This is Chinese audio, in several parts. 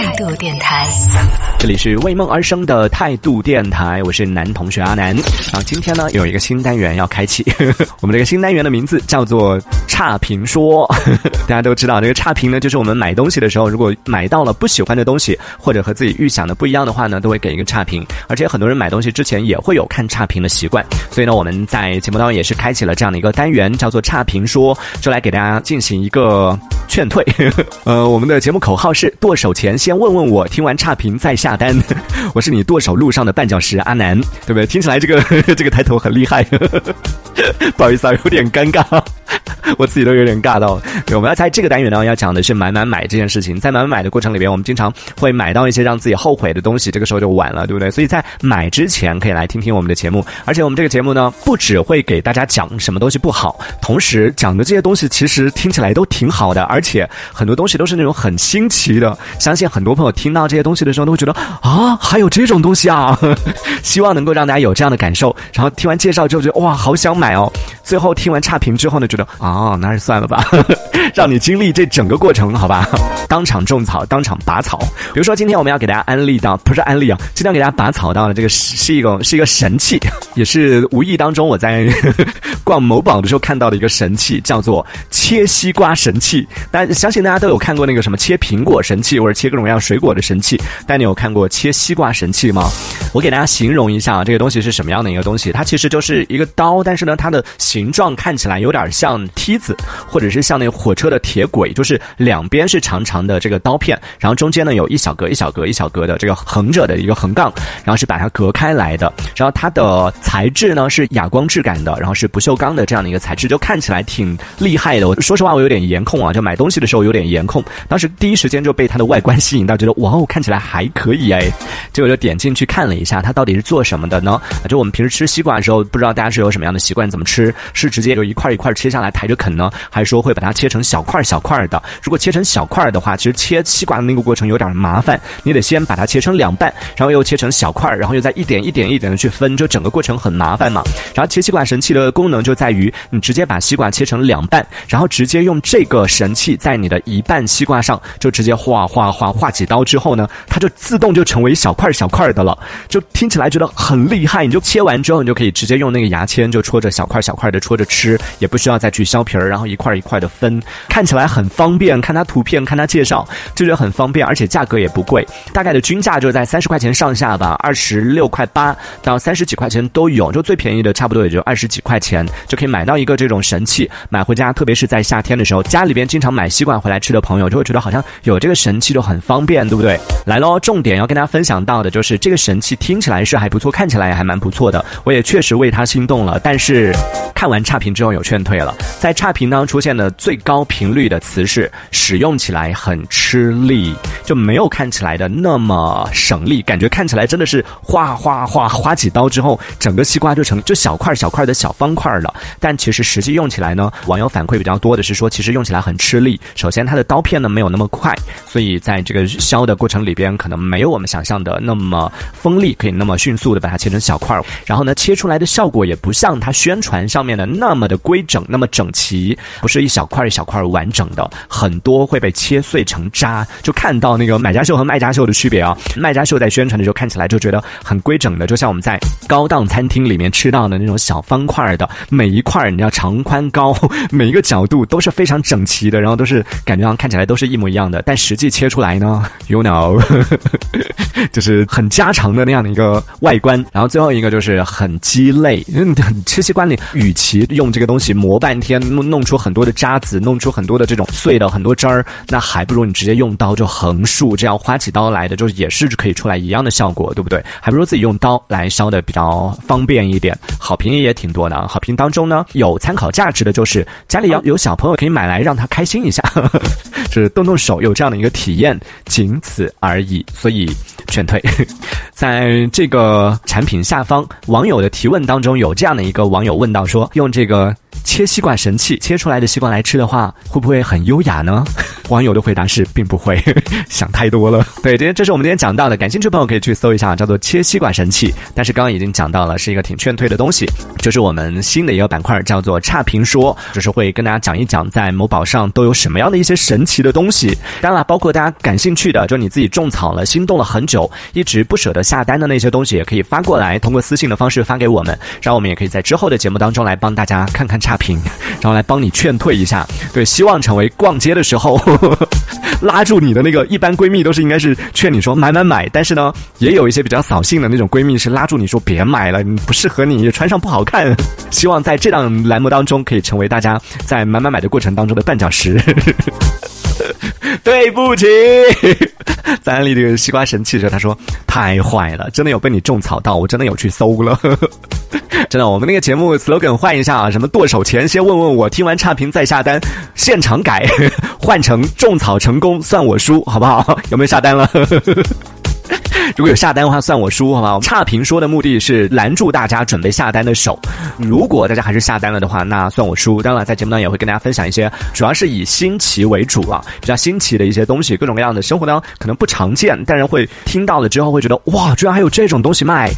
态度电台，这里是为梦而生的态度电台，我是男同学阿南。啊，今天呢有一个新单元要开启，我们这个新单元的名字叫做差评说。大家都知道，这个差评呢，就是我们买东西的时候，如果买到了不喜欢的东西，或者和自己预想的不一样的话呢，都会给一个差评。而且很多人买东西之前也会有看差评的习惯，所以呢，我们在节目当中也是开启了这样的一个单元，叫做差评说，就来给大家进行一个劝退。呃，我们的节目口号是剁手前先先问问我，听完差评再下单。我是你剁手路上的绊脚石阿南，对不对？听起来这个 这个抬头很厉害，不好意思啊，有点尴尬。我自己都有点尬到。对，我们要在这个单元呢，要讲的是买买买这件事情。在买买买的过程里边，我们经常会买到一些让自己后悔的东西，这个时候就晚了，对不对？所以在买之前，可以来听听我们的节目。而且我们这个节目呢，不只会给大家讲什么东西不好，同时讲的这些东西其实听起来都挺好的，而且很多东西都是那种很新奇的。相信很很多朋友听到这些东西的时候，都会觉得啊，还有这种东西啊！希望能够让大家有这样的感受。然后听完介绍之后，觉得哇，好想买哦。最后听完差评之后呢，觉得啊，那还是算了吧，让你经历这整个过程，好吧？当场种草，当场拔草。比如说，今天我们要给大家安利到，不是安利啊，今天给大家拔草到的这个是一个是一个神器，也是无意当中我在 逛某宝的时候看到的一个神器，叫做切西瓜神器。但相信大家都有看过那个什么切苹果神器，或者切各种样水果的神器，但你有看过切西瓜神器吗？我给大家形容一下啊这个东西是什么样的一个东西，它其实就是一个刀，但是呢，它的形状看起来有点像梯子，或者是像那个火车的铁轨，就是两边是长长的这个刀片，然后中间呢有一小格一小格一小格的这个横着的一个横杠，然后是把它隔开来的。然后它的材质呢是哑光质感的，然后是不锈钢的这样的一个材质，就看起来挺厉害的。我说实话，我有点颜控啊，就买东西的时候有点颜控。当时第一时间就被它的外观吸引到，觉得哇哦，看起来还可以哎，结果就点进去看了一一下，它到底是做什么的呢？就我们平时吃西瓜的时候，不知道大家是有什么样的习惯，怎么吃？是直接就一块一块切下来抬着啃呢，还是说会把它切成小块小块的？如果切成小块的话，其实切西瓜的那个过程有点麻烦，你得先把它切成两半，然后又切成小块，然后又再一点一点一点的去分，就整个过程很麻烦嘛。然后切西瓜神器的功能就在于，你直接把西瓜切成两半，然后直接用这个神器在你的一半西瓜上就直接划划划划几刀之后呢，它就自动就成为小块小块的了，就听起来觉得很厉害。你就切完之后，你就可以直接用那个牙签就戳着小块小块的戳着吃，也不需要再去削皮儿，然后一块一块的分，看起来很方便。看它图片，看它介绍，就觉得很方便，而且价格也不贵，大概的均价就在三十块钱上下吧，二十六块八到三十几块钱都有，就最便宜的差不多也就二十几块钱就可以买到一个这种神器，买回家，特别是在夏天的时候，家里边经常买西瓜回来吃的朋友就会觉得好像有这个神器就很方便，对不对？来喽，重点要跟大家分享到的就是这个神器听起来是还不错，看起来也还蛮不错的，我也确实为它心动了，但是看完差评之后有劝退了，在差评当中出现的最高频率的词是使用起来很吃力，就没有看起来的那么省力，感觉看起来真的是哗哗哗划几刀之后，整个西瓜就成就小块小块的小方块了。但其实实际用起来呢，网友反馈比较多的是说，其实用起来很吃力。首先它的刀片呢没有那么快，所以在这个削的过程里边，可能没有我们想象的那么锋利，可以那么迅速的把它切成小块儿。然后呢，切出来的效果也不像它宣传上面的那么的规整，那么整齐，不是一小块一小块完整的，很多会被切碎成渣。就看到那个买家秀和卖家秀的区别啊，卖家秀在宣传的时候看起来就觉得很规整的，就像我们在高档餐厅里面吃到的那种小方块的，每一块你要长宽高，每一个角度都是非常整齐的，然后都是感觉上看起来都是一模一样的，但实际切出来呢，you know，就是很家常的那样的一个外观。然后最后一个就是很鸡肋，嗯，吃西瓜里与其用这个东西磨半天，弄弄出很多的渣子，弄出很多的这种碎的很多汁儿，那还不如你直接用刀就横竖，这样花起刀来的就也是可以出来一样的效果，对不对？还不如自己用刀来削的比较方便一点。好评也挺多的，好评当中呢有参考价值的就是家里要有小朋友可以买来让他开心一下，是动动手有这样的一个体验，仅此而已。所以劝退。在这个产品下方网友的提问当中，有这样的一个网友问到说，用这个切西瓜神器，切出来的西瓜来吃的话，会不会很优雅呢？网友的回答是，并不会，想太多了。对，今天这是我们今天讲到的，感兴趣的朋友可以去搜一下，叫做切西瓜神器。但是刚刚已经讲到了，是一个挺劝退的东西，就是我们新的一个板块，叫做差评说，就是会跟大家讲一讲在某宝上都有什么样的一些神奇的东西。当然了，包括大家感兴趣的，就你自己种草了、心动了很久，一直不舍得下单的那些东西，也可以发过来，通过私信的方式发给我们，然后我们也可以在之后的节目当中来帮大家看看差评，然后来帮你劝退一下。对，希望成为逛街的时候。拉住你的那个，一般闺蜜都是应该是劝你说买买买，但是呢，也有一些比较扫兴的那种闺蜜是拉住你说别买了，你不适合你，穿上不好看。希望在这档栏目当中可以成为大家在买买买的过程当中的绊脚石。对不起，在安利这个西瓜神器的时，他说太坏了，真的有被你种草到，我真的有去搜了。真的，我们那个节目 slogan 换一下啊，什么剁手前先问问我，听完差评再下单，现场改，换成种草成功算我输，好不好？有没有下单了？如果有下单的话，算我输，好吧？差评说的目的是拦住大家准备下单的手。如果大家还是下单了的话，那算我输。当然，在节目当中也会跟大家分享一些，主要是以新奇为主啊，比较新奇的一些东西，各种各样的生活当中可能不常见，但是会听到了之后会觉得哇，居然还有这种东西卖。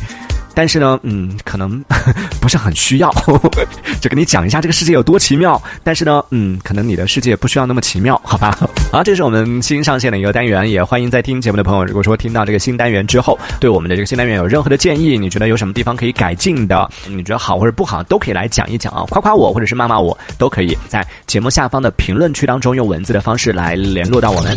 但是呢，嗯，可能 不是很需要，就跟你讲一下这个世界有多奇妙。但是呢，嗯，可能你的世界不需要那么奇妙，好吧？好，这是我们新上线的一个单元，也欢迎在听节目的朋友，如果说听到这个新单元之后，对我们的这个新单元有任何的建议，你觉得有什么地方可以改进的，你觉得好或者不好，都可以来讲一讲啊，夸夸我或者是骂骂我，都可以在节目下方的评论区当中用文字的方式来联络到我们。